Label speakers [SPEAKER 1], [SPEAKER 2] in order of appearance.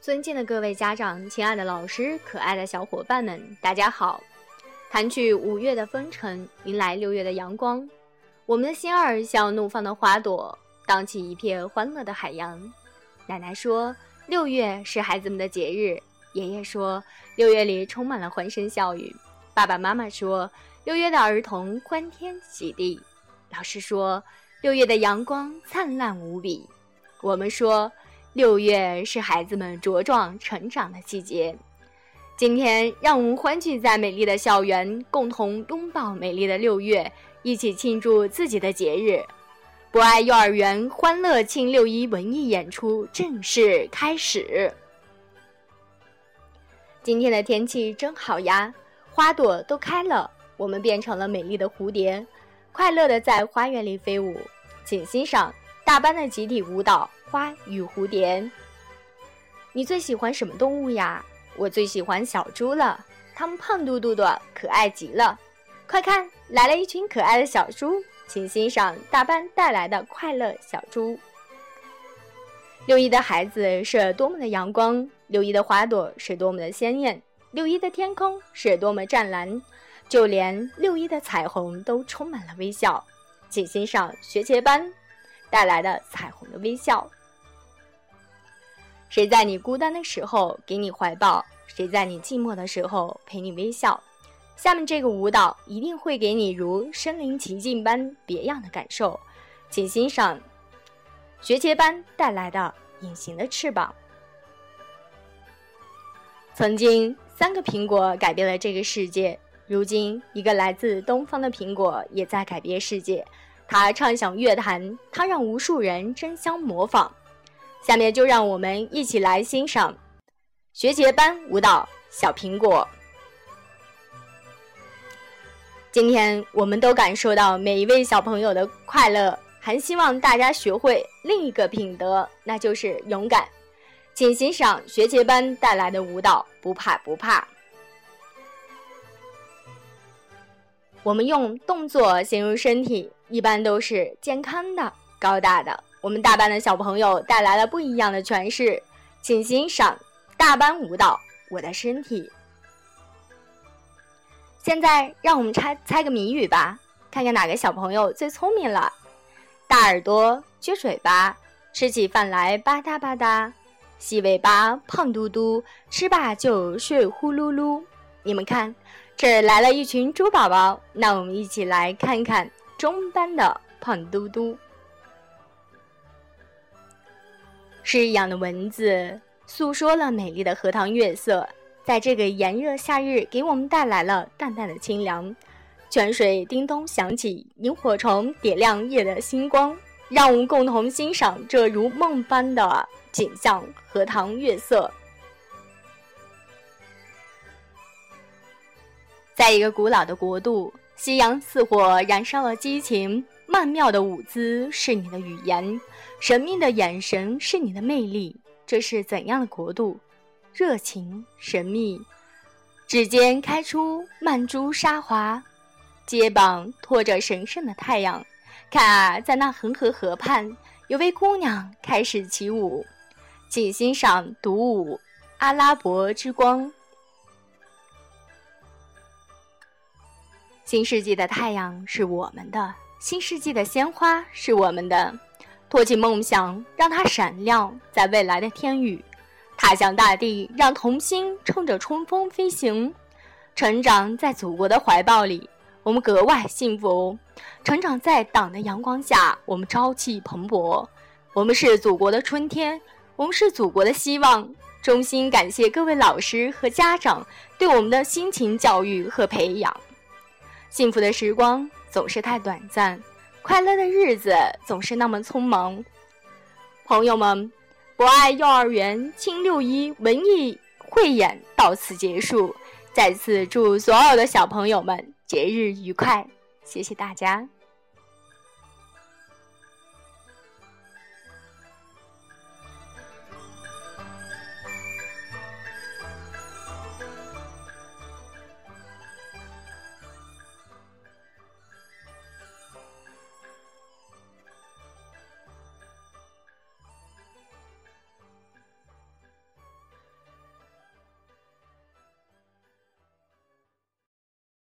[SPEAKER 1] 尊敬的各位家长，亲爱的老师，可爱的小伙伴们，大家好！弹去五月的风尘，迎来六月的阳光。我们的心儿像怒放的花朵，荡起一片欢乐的海洋。奶奶说，六月是孩子们的节日；爷爷说，六月里充满了欢声笑语；爸爸妈妈说，六月的儿童欢天喜地；老师说，六月的阳光灿烂无比。我们说。六月是孩子们茁壮成长的季节。今天，让我们欢聚在美丽的校园，共同拥抱美丽的六月，一起庆祝自己的节日。博爱幼儿园欢乐庆六一文艺演出正式开始。今天的天气真好呀，花朵都开了，我们变成了美丽的蝴蝶，快乐的在花园里飞舞。请欣赏大班的集体舞蹈。花与蝴蝶，你最喜欢什么动物呀？我最喜欢小猪了，它们胖嘟嘟的，可爱极了。快看，来了一群可爱的小猪，请欣赏大班带来的快乐小猪。六一的孩子是多么的阳光，六一的花朵是多么的鲜艳，六一的天空是多么湛蓝，就连六一的彩虹都充满了微笑。请欣赏学前班带来的彩虹的微笑。谁在你孤单的时候给你怀抱？谁在你寂寞的时候陪你微笑？下面这个舞蹈一定会给你如身临其境般别样的感受，请欣赏学前班带来的《隐形的翅膀》。曾经，三个苹果改变了这个世界，如今，一个来自东方的苹果也在改变世界。他畅响乐坛，他让无数人争相模仿。下面就让我们一起来欣赏学前班舞蹈《小苹果》。今天我们都感受到每一位小朋友的快乐，还希望大家学会另一个品德，那就是勇敢。请欣赏学前班带来的舞蹈《不怕不怕》。我们用动作形容身体，一般都是健康的、高大的。我们大班的小朋友带来了不一样的诠释，请欣赏大班舞蹈《我的身体》。现在让我们猜猜个谜语吧，看看哪个小朋友最聪明了。大耳朵，撅嘴巴，吃起饭来吧嗒吧嗒，细尾巴，胖嘟嘟，吃罢就睡呼噜噜。你们看，这儿来了一群猪宝宝，那我们一起来看看中班的胖嘟嘟。诗一样的文字诉说了美丽的荷塘月色，在这个炎热夏日，给我们带来了淡淡的清凉。泉水叮咚响起，萤火虫点亮夜的星光，让我们共同欣赏这如梦般的景象——荷塘月色。在一个古老的国度，夕阳似火，燃烧了激情。曼妙的舞姿是你的语言，神秘的眼神是你的魅力。这是怎样的国度？热情、神秘。指尖开出曼珠沙华，肩膀托着神圣的太阳。看啊，在那恒河河畔，有位姑娘开始起舞，请欣赏独舞《阿拉伯之光》。新世纪的太阳是我们的。新世纪的鲜花是我们的，托起梦想，让它闪亮在未来的天宇；踏向大地，让童心乘着春风飞行。成长在祖国的怀抱里，我们格外幸福；成长在党的阳光下，我们朝气蓬勃。我们是祖国的春天，我们是祖国的希望。衷心感谢各位老师和家长对我们的辛勤教育和培养。幸福的时光。总是太短暂，快乐的日子总是那么匆忙。朋友们，博爱幼儿园青六一文艺汇演到此结束，再次祝所有的小朋友们节日愉快，谢谢大家。